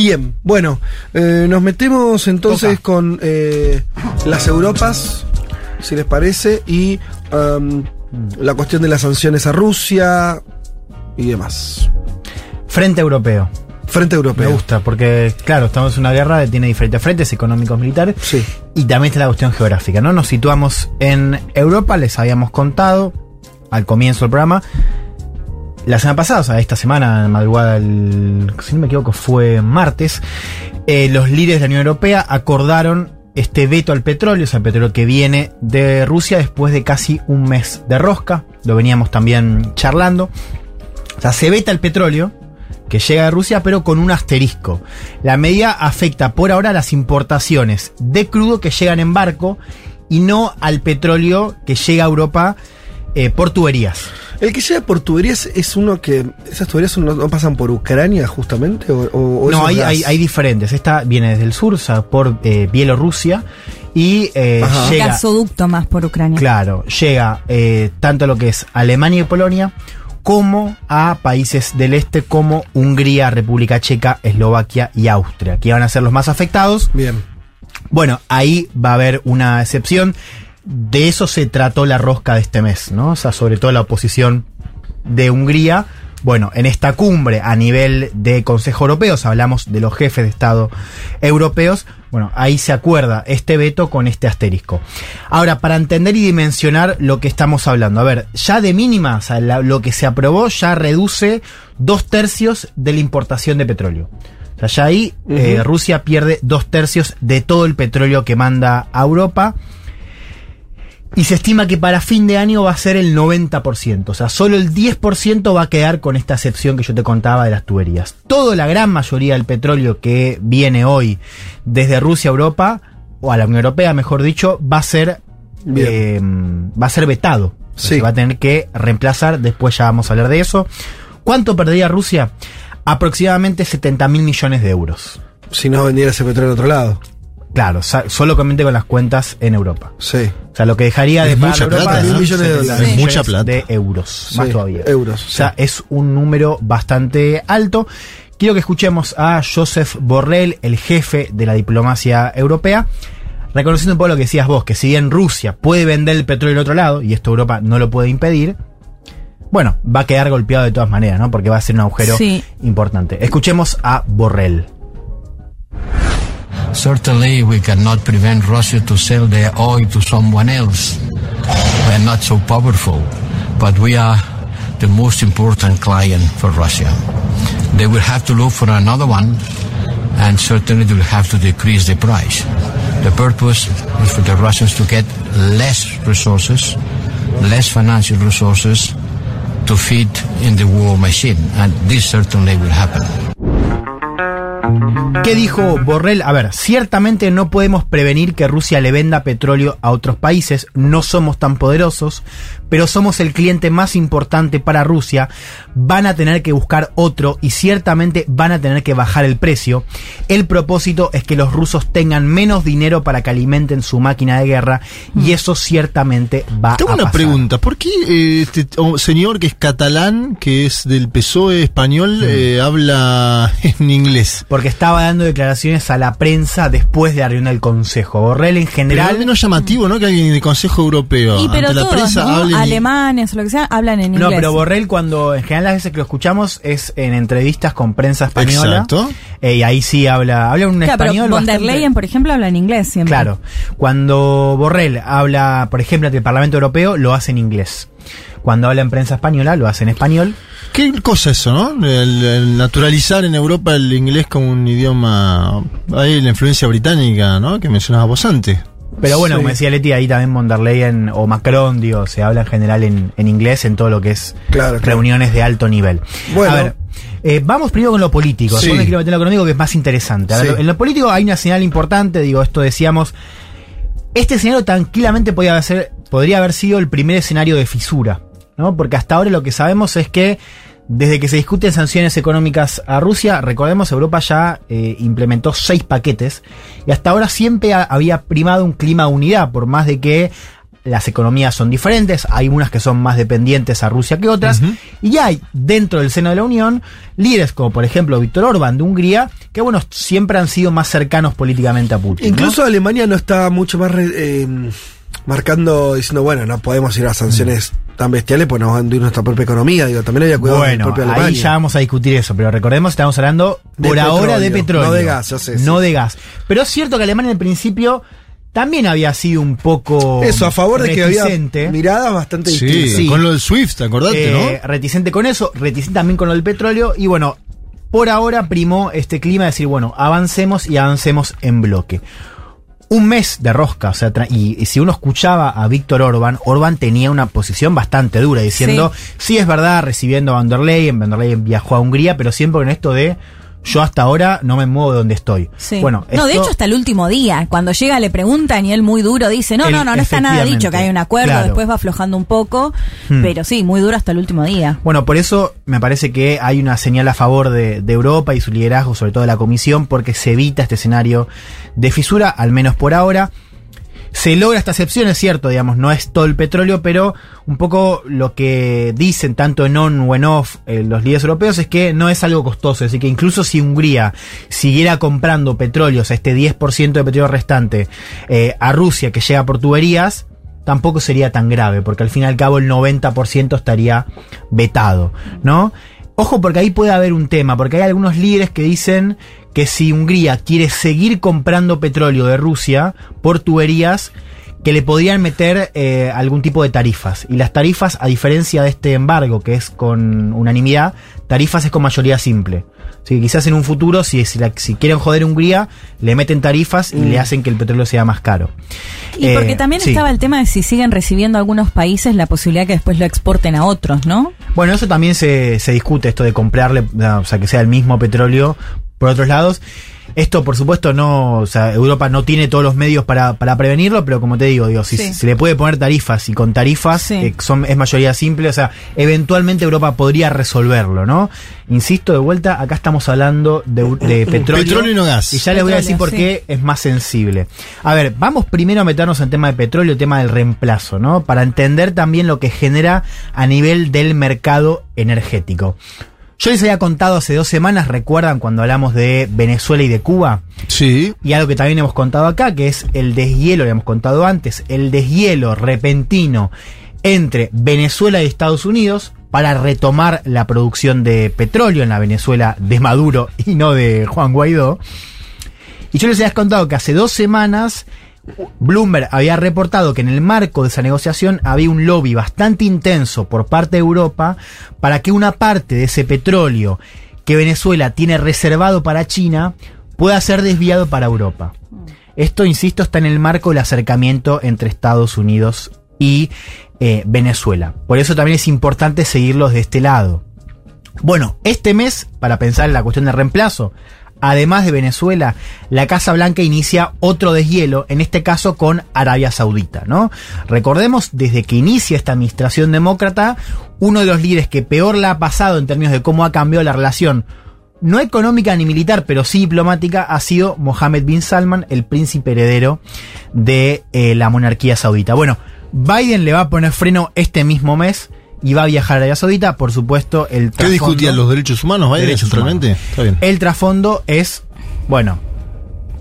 Bien, bueno, eh, nos metemos entonces con eh, las Europas, si les parece, y um, la cuestión de las sanciones a Rusia y demás. Frente Europeo. Frente Me Europeo. gusta, porque, claro, estamos en una guerra que tiene diferentes frentes económicos, militares. Sí. Y también está la cuestión geográfica, ¿no? Nos situamos en Europa, les habíamos contado al comienzo del programa. La semana pasada, o sea, esta semana, madrugada, el, si no me equivoco, fue martes, eh, los líderes de la Unión Europea acordaron este veto al petróleo, o sea, el petróleo que viene de Rusia después de casi un mes de rosca. Lo veníamos también charlando. O sea, se veta el petróleo que llega de Rusia, pero con un asterisco. La medida afecta por ahora a las importaciones de crudo que llegan en barco y no al petróleo que llega a Europa eh, por tuberías. El que llega por tuberías es uno que. ¿Esas tuberías no, no pasan por Ucrania justamente? ¿O, o- o eso No, hay, hay, hay diferentes. Esta viene desde el sur, o sea, por eh, Bielorrusia y eh, llega... Gasoducto más por Ucrania. Claro, llega eh, tanto a lo que es Alemania y Polonia como a países del este como Hungría, República Checa, Eslovaquia y Austria, que van a ser los más afectados. Bien. Bueno, ahí va a haber una excepción. De eso se trató la rosca de este mes, ¿no? O sea, sobre todo la oposición de Hungría. Bueno, en esta cumbre a nivel de Consejo Europeo, hablamos de los jefes de Estado europeos, bueno, ahí se acuerda este veto con este asterisco. Ahora, para entender y dimensionar lo que estamos hablando, a ver, ya de mínima, o sea, la- lo que se aprobó ya reduce dos tercios de la importación de petróleo. O sea, ya ahí eh. Rusia pierde dos tercios de todo el petróleo que manda a Europa. Y se estima que para fin de año va a ser el 90%. O sea, solo el 10% va a quedar con esta excepción que yo te contaba de las tuberías. Toda la gran mayoría del petróleo que viene hoy desde Rusia a Europa, o a la Unión Europea, mejor dicho, va a ser, eh, va a ser vetado. Sí. Se va a tener que reemplazar, después ya vamos a hablar de eso. ¿Cuánto perdería Rusia? Aproximadamente 70 mil millones de euros. Si no vendiera ese petróleo a otro lado. Claro, sa- solamente con las cuentas en Europa. Sí. O sea, lo que dejaría de Es pagar mucha Europa plata, ¿no? millones de dólares. Es mucha plata. De euros, más Sí, todavía. euros, O sea, sí. es un número bastante alto. Quiero que escuchemos a Joseph Borrell, el jefe de la diplomacia europea, reconociendo un poco lo que decías vos, que si bien Rusia puede vender el petróleo del otro lado, y esto Europa no lo puede impedir, bueno, va a quedar golpeado de todas maneras, ¿no? Porque va a ser un agujero Sí. importante. Escuchemos a Borrell. Certainly, we cannot prevent Russia to sell their oil to someone else. We're not so powerful, but we are the most important client for Russia. They will have to look for another one, and certainly they will have to decrease the price. The purpose is for the Russians to get less resources, less financial resources to feed in the war machine, and this certainly will happen. ¿Qué dijo Borrell? A ver, ciertamente no podemos prevenir que Rusia le venda petróleo a otros países, no somos tan poderosos, pero somos el cliente más importante para Rusia, van a tener que buscar otro y ciertamente van a tener que bajar el precio. El propósito es que los rusos tengan menos dinero para que alimenten su máquina de guerra y eso ciertamente va Tengo a una pasar. pregunta. ¿Por qué eh, este señor que es catalán, que es del PSOE español, eh, habla en inglés? Porque estaba dando declaraciones a la prensa después de la reunión del Consejo. Borrell en Pero general... es menos llamativo, ¿no? Que alguien del Consejo Europeo Y pero ante la todos, prensa ¿no? hable en- Alemanes o lo que sea, hablan en No, inglés. pero Borrell cuando, en general las veces que lo escuchamos es en entrevistas con prensa española. Exacto. Eh, y ahí sí habla, habla un Claro, pero español von der Leyen, por ejemplo, habla en inglés siempre. Claro. Cuando Borrell habla, por ejemplo, ante el Parlamento Europeo, lo hace en inglés. Cuando habla en prensa española, lo hace en español. ¿Qué cosa eso, no? El, el naturalizar en Europa el inglés como un idioma... Hay la influencia británica, ¿no? Que mencionabas vos antes. Pero bueno, Sí. como decía Leti, ahí también von der Leyen o Macron, digo, se habla en general en, en inglés en todo lo que es Claro, claro. reuniones de alto nivel. Bueno. A ver, eh, vamos primero con lo político, Sí. me quiero meter en lo económico que es más interesante. A ver, Sí. en lo político hay una señal importante, digo, esto decíamos, este escenario tranquilamente podía ser, podría haber sido el primer escenario de fisura, ¿no? Porque hasta ahora lo que sabemos es que Desde que se discuten sanciones económicas a Rusia, recordemos, Europa ya eh, implementó seis paquetes y hasta ahora siempre ha- había primado un clima de unidad, por más de que las economías son diferentes, hay unas que son más dependientes a Rusia que otras, y ya hay dentro del seno de la Unión líderes como por ejemplo Víctor Orbán de Hungría, que bueno, siempre han sido más cercanos políticamente a Putin. ¿no? Incluso Alemania no está mucho más eh, marcando, diciendo, bueno, no podemos ir a sanciones tan bestiales, pues nos van a hundir nuestra propia economía. Digo, también había cuidado de la Bueno, propia ahí Alemania. ya vamos a discutir eso, pero recordemos, estamos hablando De por ahora de petróleo, no de gas, ya sé, No sí. de gas. Pero es cierto que Alemania en principio también había sido un poco Eso, a favor de que había miradas bastante Sí, distintas. Sí. con lo del Swift, acordate, Eh, ¿no? reticente con eso, reticente también con lo del petróleo y bueno, por ahora primó este clima de decir, bueno, avancemos y avancemos en bloque. Un mes de rosca, o sea, y, y si uno escuchaba a Víctor Orban, Orban tenía una posición bastante dura, diciendo, sí, es verdad, recibiendo a Van der Leyen, Van der Leyen viajó a Hungría, pero siempre con esto de, yo hasta ahora no me muevo de donde estoy. Sí. Bueno, no, de hecho, hasta el último día. Cuando llega le preguntan y él muy duro dice, no, no, no, no está nada dicho, que hay un acuerdo, claro. después va aflojando un poco, Hmm. pero sí, muy duro hasta el último día. Bueno, por eso me parece que hay una señal a favor de, de Europa y su liderazgo, sobre todo de la Comisión, porque se evita este escenario de fisura, al menos por ahora. Se logra esta excepción, es cierto, digamos, no es todo el petróleo, pero un poco lo que dicen tanto en on o en off eh, los líderes europeos es que no es algo costoso, decir, que incluso si Hungría siguiera comprando petróleo, o sea, este 10% de petróleo restante eh, a Rusia que llega por tuberías, tampoco sería tan grave, porque al fin y al cabo el 90% estaría vetado, ¿no? Ojo porque ahí puede haber un tema, porque hay algunos líderes que dicen que si Hungría quiere seguir comprando petróleo de Rusia por tuberías, que le podrían meter eh, algún tipo de tarifas. Y las tarifas, a diferencia de este embargo, que es con unanimidad, tarifas es con mayoría simple. Así que quizás en un futuro, si, si, la- si quieren joder a Hungría, le meten tarifas y le hacen que el petróleo sea más caro. Y Eh, porque también sí. estaba el tema de si siguen recibiendo algunos países la posibilidad que después lo exporten a otros, ¿no? Bueno, eso también se, se discute, esto de comprarle, o sea, que sea el mismo petróleo por otros lados. Esto, por supuesto, no, o sea, Europa no tiene todos los medios para, para prevenirlo, pero como te digo, digo, si Sí. se le puede poner tarifas y con tarifas Sí. eh, son, es mayoría simple, o sea, eventualmente Europa podría resolverlo, ¿no? Insisto, de vuelta, acá estamos hablando de, de petróleo. Petróleo y no gas. Y ya les voy a decir por qué es más sensible. A ver, vamos primero a meternos en tema de petróleo, el tema del reemplazo, ¿no? Para entender también lo que genera a nivel del mercado energético. Yo les había contado hace dos semanas, recuerdan cuando hablamos de Venezuela y de Cuba, Sí. y algo que también hemos contado acá, que es el deshielo, lo hemos contado antes, el deshielo repentino entre Venezuela y Estados Unidos para retomar la producción de petróleo en la Venezuela de Maduro y no de Juan Guaidó. Y yo les había contado que hace dos semanas Bloomberg había reportado que en el marco de esa negociación había un lobby bastante intenso por parte de Europa para que una parte de ese petróleo que Venezuela tiene reservado para China pueda ser desviado para Europa. Esto, insisto, está en el marco del acercamiento entre Estados Unidos y eh, Venezuela. Por eso también es importante seguirlos de este lado. Bueno, este mes, para pensar en la cuestión de reemplazo, además de Venezuela, la Casa Blanca inicia otro deshielo, en este caso con Arabia Saudita, ¿no? Recordemos, desde que inicia esta administración demócrata, uno de los líderes que peor la ha pasado en términos de cómo ha cambiado la relación, no económica ni militar, pero sí diplomática, ha sido Mohammed bin Salman, el príncipe heredero de eh, la monarquía saudita. Bueno, Biden le va a poner freno este mismo mes y va a viajar a Arabia Saudita, por supuesto, el ¿Qué discutían los derechos humanos, Biden, Derechos humanos. Está bien. El trasfondo es, bueno,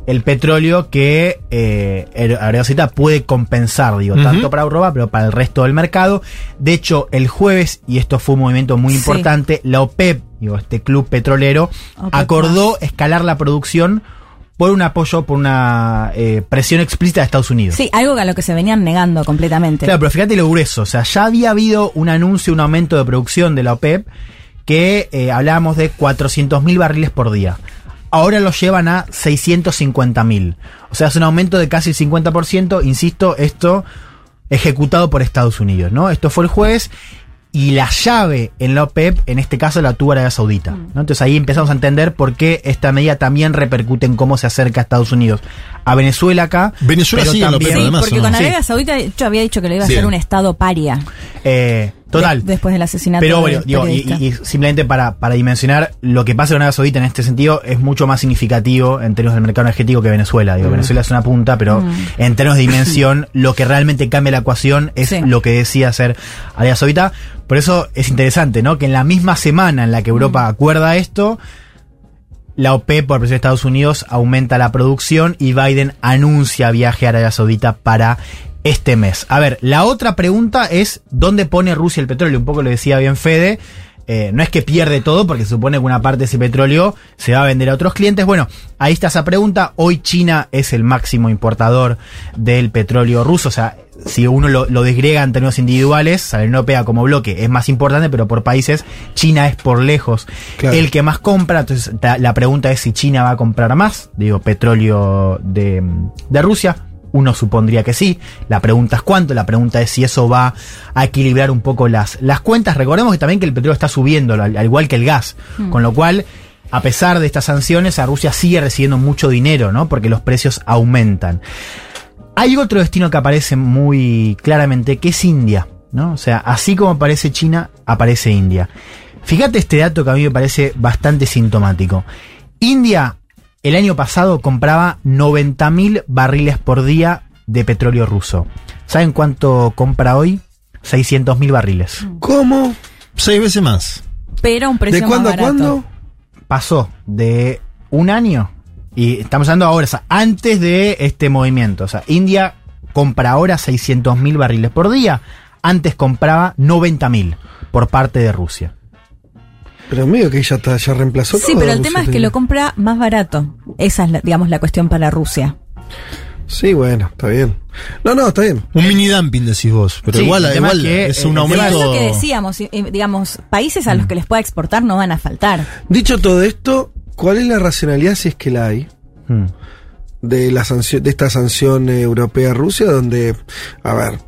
el petróleo que eh, Arabia Saudita puede compensar, digo, tanto para Europa, pero para el resto del mercado. De hecho, el jueves, y esto fue un movimiento muy Sí. importante, la OPEP, digo, este club petrolero, OPEP acordó escalar la producción por un apoyo, por una eh, presión explícita de Estados Unidos. Sí, algo a lo que se venían negando completamente. Claro, pero fíjate lo grueso. O sea, ya había habido un anuncio, un aumento de producción de la OPEP que eh, hablábamos de 400.000 barriles por día. Ahora lo llevan a 650.000. O sea, es un aumento de casi el 50%. Insisto, esto ejecutado por Estados Unidos, ¿no? Esto fue el jueves y la llave en la OPEP, en este caso la tuvo Arabia Saudita. ¿no? Entonces ahí empezamos a entender por qué esta medida también repercute en cómo se acerca a Estados Unidos. A Venezuela acá. Venezuela pero sigue en la OPEP, Sí, además, porque con. Arabia Saudita yo había dicho que le iba a Sí. ser un estado paria. Eh, total. De- después del asesinato Pero bueno, digo, y, simplemente para, para dimensionar lo que pasa con Arabia Saudita en este sentido es mucho más significativo en términos del mercado energético que Venezuela. Digo, Venezuela es una punta, pero Mm. en términos de dimensión, lo que realmente cambia la ecuación es Sí. lo que decía hacer Arabia Saudita. Por eso es interesante, ¿no? Que en la misma semana en la que Europa Mm. acuerda esto, la OPEP, por presión de Estados Unidos, aumenta la producción y Biden anuncia viaje a Arabia Saudita para este mes. A ver, la otra pregunta es, ¿dónde pone Rusia el petróleo? Un poco lo decía bien Fede. Eh, no es que pierde todo, porque se supone que una parte de ese petróleo se va a vender a otros clientes. Bueno, ahí está esa pregunta. Hoy China es el máximo importador del petróleo ruso. O sea, si uno lo, lo desgrega en términos individuales, la Unión Europea como bloque es más importante, pero por países, China es por lejos Claro. el que más compra. Entonces, la pregunta es si China va a comprar más, digo, petróleo de, de Rusia. Uno supondría que sí. La pregunta es cuánto. La pregunta es si eso va a equilibrar un poco las, las cuentas. Recordemos que también que el petróleo está subiendo, al, al igual que el gas. Con lo cual, a pesar de estas sanciones, a Rusia sigue recibiendo mucho dinero, ¿no? Porque los precios aumentan. Hay otro destino que aparece muy claramente, que es India, ¿no? O sea, así como aparece China, aparece India. Fíjate este dato que a mí me parece bastante sintomático. India el año pasado compraba 90.000 barriles por día de petróleo ruso. ¿Saben cuánto compra hoy? 600.000 barriles. ¿Cómo? Seis veces más. Pero a un precio ¿De cuándo a más barato. cuándo? Pasó de un año, y estamos hablando ahora, o sea, antes de este movimiento. O sea, India compra ahora 600.000 barriles por día. Antes compraba 90.000 por parte de Rusia. Pero medio que ya, está, ya reemplazó Sí, todo, pero el Rusia tema es que lo compra más barato. Esa es, la- digamos, la cuestión para Rusia. Sí, bueno, está bien. No, no, está bien. Un mini dumping decís vos, pero Sí, igual, igual es que, es un aumento. es lo que decíamos, digamos, países a los que les pueda exportar no van a faltar. Dicho todo esto, ¿cuál es la racionalidad, si es que la hay, Hmm. de la sanción, de esta sanción eh, europea a Rusia, donde, a ver,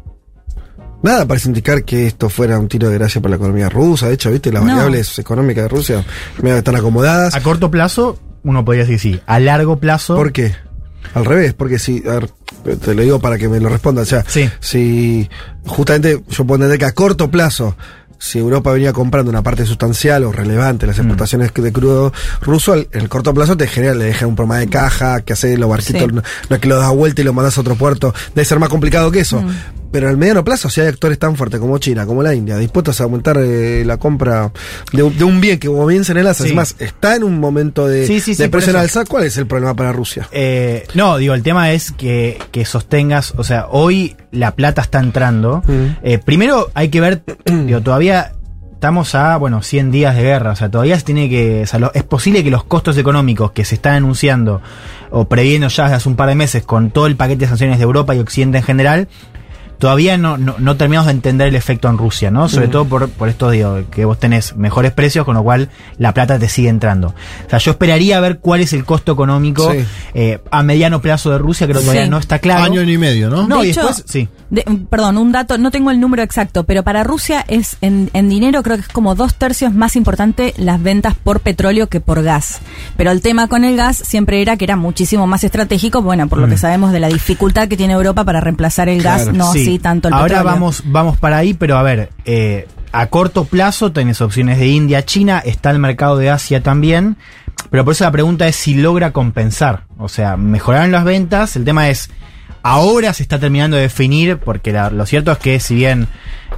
nada parece indicar que esto fuera un tiro de gracia para la economía rusa. De hecho, viste, las No. variables económicas de Rusia me están acomodadas. A corto plazo, uno podría decir sí. A largo plazo. ¿Por qué? Al revés, porque si, a ver, te lo digo para que me lo responda, o sea, Sí. si justamente yo puedo entender que a corto plazo, si Europa venía comprando una parte sustancial o relevante de las exportaciones de crudo ruso, al- en el corto plazo te genera, le deja un problema de caja, que hace los barquitos, Sí. no, no es que lo das vuelta y lo mandas a otro puerto, debe ser más complicado que eso. Pero al mediano plazo, si hay actores tan fuertes como China, como la India, dispuestos a aumentar eh, la compra de, un- de un bien que como bien se en el alza, Sí. es más, está en un momento de, Sí, sí, de presión alza, ¿cuál es el problema para Rusia? Eh, no, digo, el tema es que, que sostengas, o sea, hoy la plata está entrando. Mm. Eh, primero hay que ver, digo, todavía estamos a, bueno, 100 días de guerra, o sea, todavía se tiene que, o sea, lo- es posible que los costos económicos que se están anunciando o previendo ya desde hace un par de meses con todo el paquete de sanciones de Europa y Occidente en general, todavía no, no, no terminamos de entender el efecto en Rusia, ¿no? Sobre todo por, por esto, digo, que vos tenés mejores precios, con lo cual la plata te sigue entrando. O sea, yo esperaría ver cuál es el costo económico Sí. eh, a mediano plazo de Rusia, creo que todavía Sí. no está claro. Año y medio, ¿no? No, de y hecho, después, sí. de- perdón, un dato, no tengo el número exacto, pero para Rusia es en, en dinero creo que es como dos tercios más importante las ventas por petróleo que por gas. Pero el tema con el gas siempre era que era muchísimo más estratégico, bueno, por lo Mm. que sabemos de la dificultad que tiene Europa para reemplazar el gas, no Sí. Tanto el Ahora petróleo. vamos, vamos para ahí, pero a ver, eh, a corto plazo tenés opciones de India, China, está el mercado de Asia también, pero por eso la pregunta es si logra compensar. O sea, mejoraron las ventas, el tema es, ahora se está terminando de definir, porque la- lo cierto es que si bien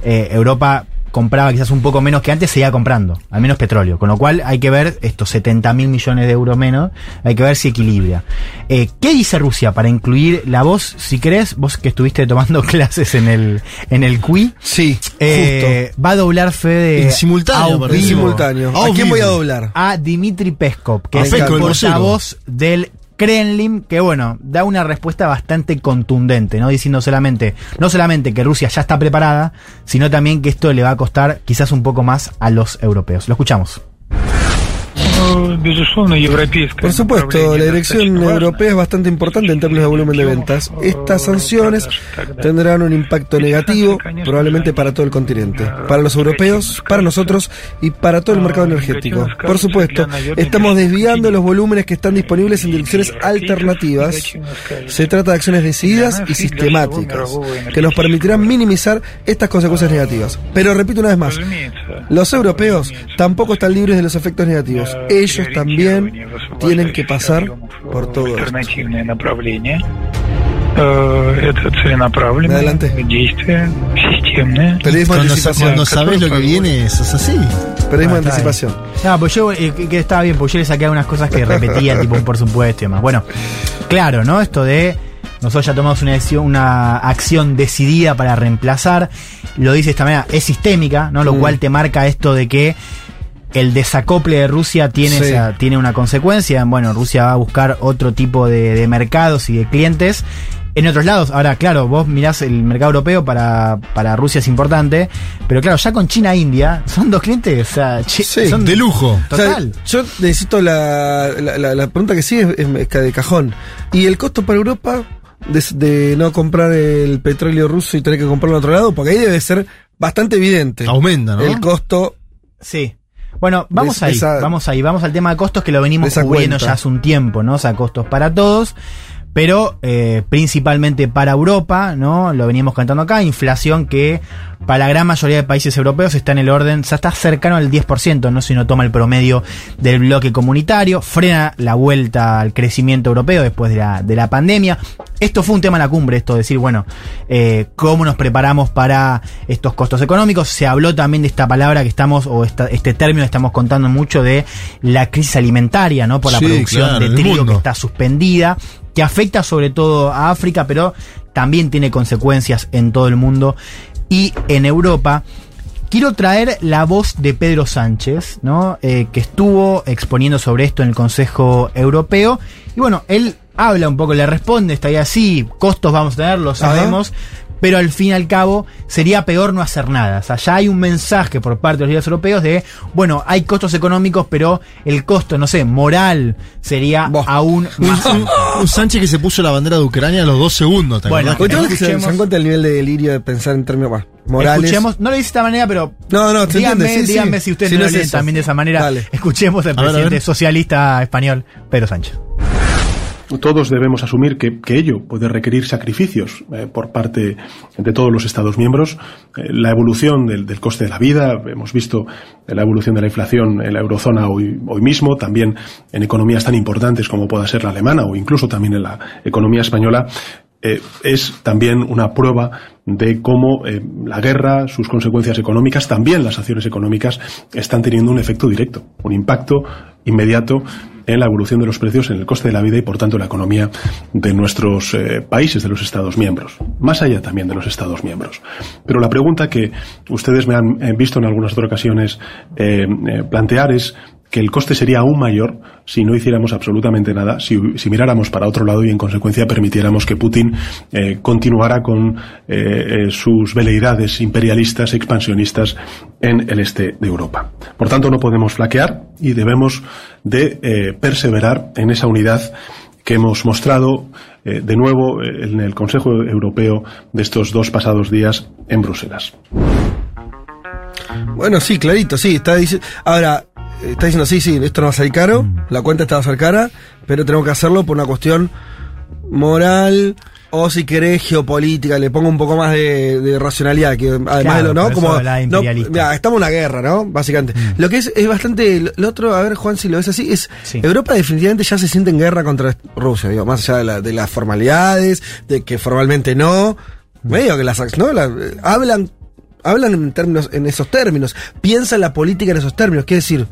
eh, Europa compraba quizás un poco menos que antes, seguía comprando, al menos petróleo. Con lo cual hay que ver estos 70 mil millones de euros menos, hay que ver si equilibra. Eh, ¿Qué dice Rusia para incluir la voz, si querés, vos que estuviste tomando clases en el, en el QI? Sí, eh, va a doblar Fede En simultáneo, vivo Simultáneo. ¿A quién voy a doblar? a Dimitri Peskov, que A es Peskov, el portavoz del Kremlin, que bueno, da una respuesta bastante contundente, ¿no? Diciendo solamente, no solamente que Rusia ya está preparada, sino también que esto le va a costar quizás un poco más a los europeos. Lo escuchamos. Por supuesto, la dirección europea es bastante importante en términos de volumen de ventas. Estas sanciones tendrán un impacto negativo probablemente para todo el continente, para los europeos, para nosotros y para todo el mercado energético. Por supuesto, estamos desviando los volúmenes que están disponibles en direcciones alternativas. Se trata de acciones decididas y sistemáticas que nos permitirán minimizar estas consecuencias negativas. Pero repito una vez más, los europeos tampoco están libres de los efectos negativos Ellos también tienen que pasar por todo esto. Альтернативное направление. Э, Это целенаправленное Adelante. действие, системное. Periodismo de Cuando, anticipación. cuando sabes lo que viene, eso es así. Periodismo de Ah, está anticipación. No, pues yo, eh, que, que estaba bien, pues yo le saqué algunas cosas que repetía, tipo un por supuesto y demás. Bueno, claro, ¿no? Esto de nosotros ya tomamos una acción, una acción decidida para reemplazar, lo dice de esta manera, es sistémica, ¿no? Lo Mm. cual te marca esto de que el desacople de Rusia tiene, Sí. esa- tiene una consecuencia. Bueno, Rusia va a buscar otro tipo de, de mercados y de clientes. En otros lados, ahora claro, vos mirás el mercado europeo para, para Rusia es importante, pero claro, ya con China e India son dos clientes, o sea, Sí, son De lujo. O sea, Total. yo necesito la, la, la- la pregunta que sigue es, es de cajón. ¿Y el costo para Europa de, de no comprar el petróleo ruso y tener que comprarlo en otro lado? Porque ahí debe ser bastante evidente. Aumenta, ¿no? El costo. Sí. Bueno, vamos De- ahí, esa- vamos ahí, vamos al tema de costos que lo venimos esa cubriendo cuenta. ya hace un tiempo, ¿no? O sea, costos para todos, pero eh, principalmente para Europa, ¿no? Lo veníamos cantando acá, inflación que para la gran mayoría de países europeos está en el orden, ya está cercano al 10%, ¿no? Si uno toma el promedio del bloque comunitario, frena la vuelta al crecimiento europeo después de la, de la pandemia. Esto fue un tema en la cumbre, esto de decir, bueno, eh, cómo nos preparamos para estos costos económicos. Se habló también de esta palabra que estamos, o esta- este término que estamos contando mucho de la crisis alimentaria, ¿no? Por la Sí, producción claro, de trigo que está suspendida, que afecta sobre todo a África, pero también tiene consecuencias en todo el mundo y en Europa. Quiero traer la voz de Pedro Sánchez, ¿no? Eh, que estuvo exponiendo sobre esto en el Consejo Europeo. Y bueno, él habla un poco, le responde, está ahí así, costos vamos a tener, lo sabemos. Pero al fin y al cabo sería peor no hacer nada. O sea, ya hay un mensaje por parte de los líderes europeos de, bueno, hay costos económicos, pero el costo, no sé, moral sería aún más Un, Sánchez que se puso la bandera de Ucrania a los dos segundos. ¿te Bueno, que se, escuchemos. se dan cuenta del nivel de delirio de pensar en términos bueno, morales. Escuchemos, no lo dice de esta manera, pero No, no, se díganme, sí. díganme si ustedes Si no no lo leen también de esa manera. Dale. Escuchemos al A ver, a presidente ver. socialista español, Pedro Sánchez. Todos debemos asumir que, ello puede requerir sacrificios eh, por parte de todos los Estados miembros. Eh, la evolución del, coste de la vida, hemos visto la evolución de la inflación en la eurozona hoy, mismo, también en economías tan importantes como pueda ser la alemana o incluso también en la economía española. eh, es también una prueba de cómo la guerra, sus consecuencias económicas, también las acciones económicas, están teniendo un efecto directo, un impacto inmediato en la evolución de los precios, en el coste de la vida y, por tanto, en la economía de nuestros eh, países, de los Estados miembros, más allá también de los Estados miembros. Pero la pregunta que ustedes me han eh, visto en algunas otras ocasiones eh, plantear es que el coste sería aún mayor si no hiciéramos absolutamente nada, si, miráramos para otro lado y en consecuencia permitiéramos que Putin eh, continuara con eh, eh, sus veleidades imperialistas, expansionistas en el este de Europa. Por tanto, no podemos flaquear y debemos de perseverar en esa unidad que hemos mostrado de nuevo en el Consejo Europeo de estos dos pasados días en Bruselas. Bueno, sí, clarito, sí. Está. Ahora, está diciendo, sí, sí, esto no va a salir caro, la cuenta está va a ser cara, pero tenemos que hacerlo por una cuestión moral o si querés geopolítica, le pongo un poco más de, de racionalidad, que además Claro, de lo, ¿no? Como, no, estamos en una guerra, ¿no? Básicamente. Lo que es, es bastante, lo- otro, a ver, Juan, si lo ves así, es, Sí. Europa definitivamente ya se siente en guerra contra Rusia, digo, más allá de, la- de las formalidades, de que formalmente no, medio que las, ¿no? La- eh, hablan hablan en términos, en esos términos, piensan la política en esos términos, quiere decir,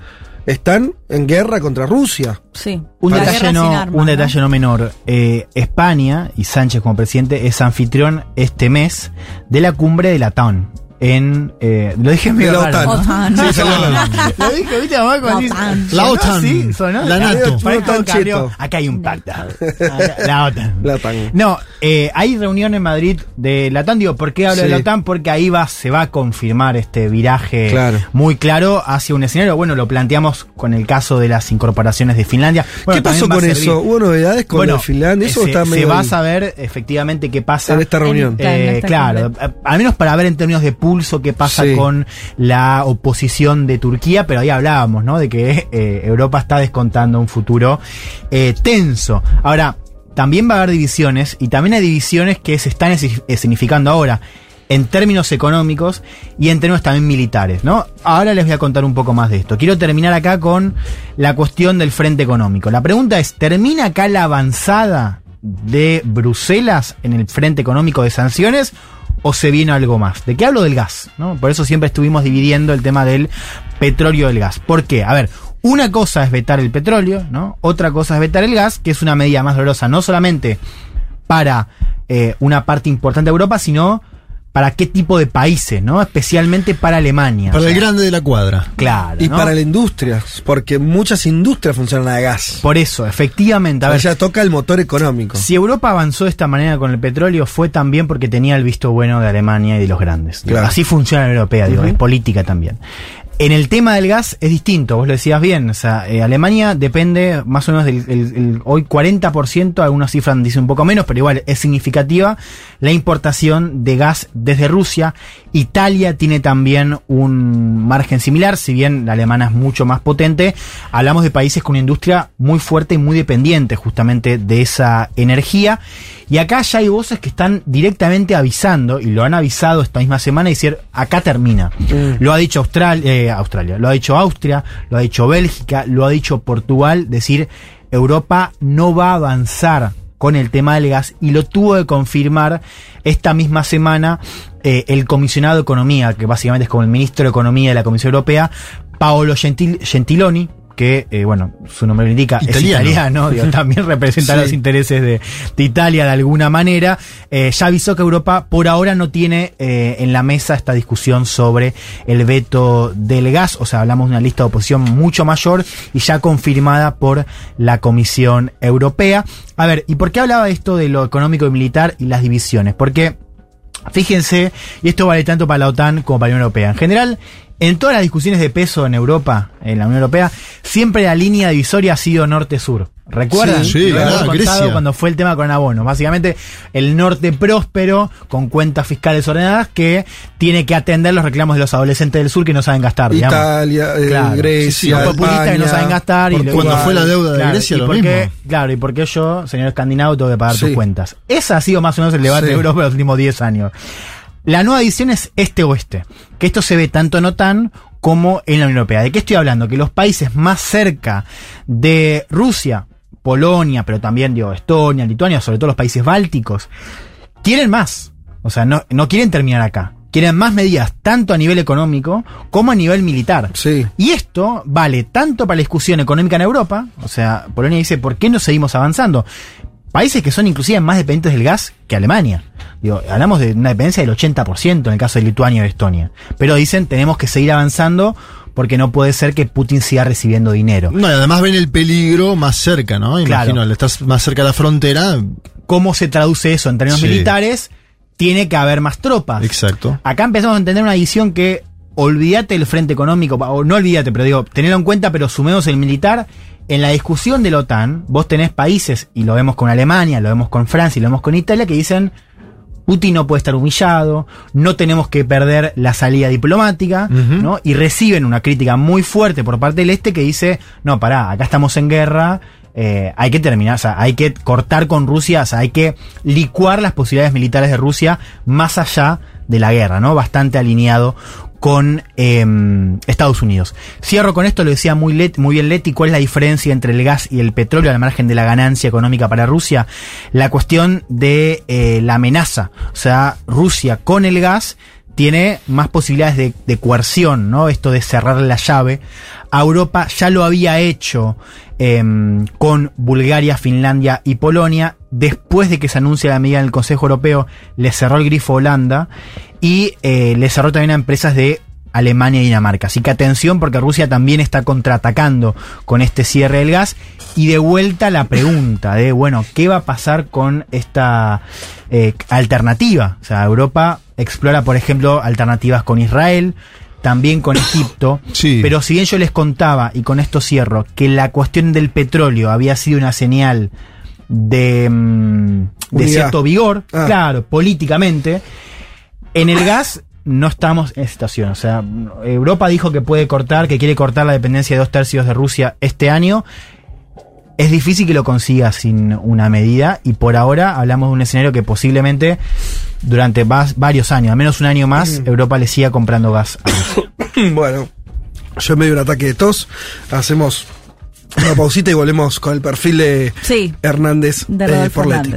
están en guerra contra Rusia. Sí. Un La detalle, no, armas, un ¿no? detalle no menor. Eh, España y Sánchez como presidente es anfitrión este mes de la cumbre de la TAN. En. eh, lo dije medio la raro, OTAN. Sí, Lo dije, ¿viste, mamá? Cuando dice- OTAN. La ¿Sonó OTAN. así? ¿Sonó? La NATO. Cheto. Acá hay un pacto. La OTAN. La OTAN. No, eh, hay reunión en Madrid de la OTAN. Digo, ¿por qué hablo de la Sí. OTAN? Porque ahí va, se va a confirmar este viraje Claro. muy claro hacia un escenario. Bueno, lo planteamos con el caso de las incorporaciones de Finlandia. Bueno, ¿Qué pasó va a con eso? ¿Hubo novedades con bueno, la Finlandia? Eso se, está se medio va a ahí. saber efectivamente qué pasa En esta reunión. En- eh, esta claro, a- al menos para ver en términos de pulso qué pasa Sí. con la oposición de Turquía, pero ahí hablábamos, ¿no? De que eh, Europa está descontando un futuro eh, tenso. Ahora, también va a haber divisiones y también hay divisiones que se están esi- escenificando ahora en términos económicos y en términos también militares, ¿no? Ahora les voy a contar un poco más de esto. Quiero terminar acá con la cuestión del frente económico. La pregunta es, ¿termina acá la avanzada de Bruselas en el frente económico de sanciones o se viene algo más? ¿De qué hablo del gas? ¿no? Por eso siempre estuvimos dividiendo el tema del petróleo del gas. ¿Por qué? A ver, una cosa es vetar el petróleo, ¿no? Otra cosa es vetar el gas, que es una medida más dolorosa, no solamente para eh, una parte importante de Europa, sino para qué tipo de países, ¿no? Especialmente para Alemania. Para O el grande de la cuadra. Claro. Y ¿no? para la industria, porque muchas industrias funcionan a gas. Por eso, efectivamente. A ver, ya toca el motor económico. Si Europa avanzó de esta manera con el petróleo fue también porque tenía el visto bueno de Alemania y de los grandes. Claro. Así funciona la europea, digo, es política también. En el tema del gas es distinto, vos lo decías bien, o sea, eh, Alemania depende más o menos del el- el- hoy 40%, algunas cifras dicen un poco menos, pero igual es significativa la importación de gas desde Rusia. Italia tiene también un margen similar, si bien la alemana es mucho más potente, hablamos de países con una industria muy fuerte y muy dependiente justamente de esa energía. Y acá ya hay voces que están directamente avisando, y lo han avisado esta misma semana, y decir, acá termina. Lo ha dicho Austral- eh, Australia, lo ha dicho Austria, lo ha dicho Bélgica, lo ha dicho Portugal, decir, Europa no va a avanzar con el tema del gas y lo tuvo que confirmar esta misma semana eh, el comisionado de Economía, que básicamente es como el ministro de Economía de la Comisión Europea, Paolo Gentil- Gentiloni, que, eh, bueno, su nombre lo indica, Italiano. es italiano, digo, también representa Sí. los intereses de, de Italia de alguna manera, eh, ya avisó que Europa por ahora no tiene eh, en la mesa esta discusión sobre el veto del gas, o sea, hablamos de una lista de oposición mucho mayor y ya confirmada por la Comisión Europea. A ver, ¿y por qué hablaba esto de lo económico y militar y las divisiones? Porque Fíjense, y esto vale tanto para la OTAN como para la Unión Europea. En general, en todas las discusiones de peso en Europa, en la Unión Europea, siempre la línea divisoria ha sido norte-sur. ¿Recuerdan? Sí, sí, claro, Grecia. cuando fue el tema con abonos. Básicamente, el norte próspero, con cuentas fiscales ordenadas, que tiene que atender los reclamos de los adolescentes del sur que no saben gastar. Italia, eh, Claro. Grecia, los populistas que no saben gastar. y Cuando fue la deuda de Grecia, y lo por mismo. claro, y por qué yo, señor escandinavo, tengo que pagar tus cuentas. Ese ha sido más o menos el debate de Europa los últimos 10 años. La nueva edición es este-oeste, que esto se ve tanto en OTAN como en la Unión Europea. ¿De qué estoy hablando? Que los países más cerca de Rusia, Polonia, pero también digo, Estonia, Lituania, sobre todo los países bálticos, quieren más. O sea, no, no quieren terminar acá. Quieren más medidas, tanto a nivel económico como a nivel militar. Sí. Y esto vale tanto para la discusión económica en Europa, o sea, Polonia dice, ¿por qué no seguimos avanzando? Países que son inclusive más dependientes del gas que Alemania. Digo, hablamos de una dependencia del 80% en el caso de Lituania y Estonia. Pero dicen, tenemos que seguir avanzando porque no puede ser que Putin siga recibiendo dinero. No, y además ven el peligro más cerca, ¿no? Imagino, Claro. estar más cerca de la frontera. ¿Cómo se traduce eso en términos Sí. militares? Tiene que haber más tropas. Exacto. Acá empezamos a entender una visión que olvídate el frente económico, o no olvídate, pero digo, tenelo en cuenta, pero sumemos el militar. En la discusión de la OTAN, vos tenés países, y lo vemos con Alemania, lo vemos con Francia y lo vemos con Italia, que dicen, Putin no puede estar humillado, no tenemos que perder la salida diplomática. ¿no? Y reciben una crítica muy fuerte por parte del este que dice, no, pará, acá estamos en guerra, eh, hay que terminar, o sea, hay que cortar con Rusia, o sea, hay que licuar las posibilidades militares de Rusia más allá de la guerra, ¿no? Bastante alineado con eh, Estados Unidos. Cierro con esto, lo decía muy, Let- muy bien Leti, ¿cuál es la diferencia entre el gas y el petróleo al margen de la ganancia económica para Rusia? La cuestión de eh, la amenaza, o sea, Rusia con el gas tiene más posibilidades de, de coerción, ¿no? Esto de cerrar la llave. A Europa ya lo había hecho em, con Bulgaria, Finlandia y Polonia. Después de que se anuncia la medida en el Consejo Europeo, le cerró el grifo a Holanda. y eh, le cerró también a empresas de Alemania y Dinamarca. Así que atención porque Rusia también está contraatacando con este cierre del gas. Y de vuelta la pregunta de, bueno, ¿qué va a pasar con esta eh, alternativa? O sea, Europa explora, por ejemplo, alternativas con Israel, también con Egipto. Sí. Pero si bien yo les contaba, y con esto cierro, que la cuestión del petróleo había sido una señal de, mm, de cierto vigor, Ah. claro, políticamente, en el gas no estamos en situación. O sea, Europa dijo que puede cortar, que quiere cortar la dependencia de dos tercios de Rusia este año. Es difícil que lo consiga sin una medida y por ahora hablamos de un escenario que posiblemente durante varios años, al menos un año más, Europa le siga comprando gas a Rusia. bueno, yo en medio de un ataque de tos, hacemos una pausita y volvemos con el perfil de Sí. Hernández De eh, por Leti.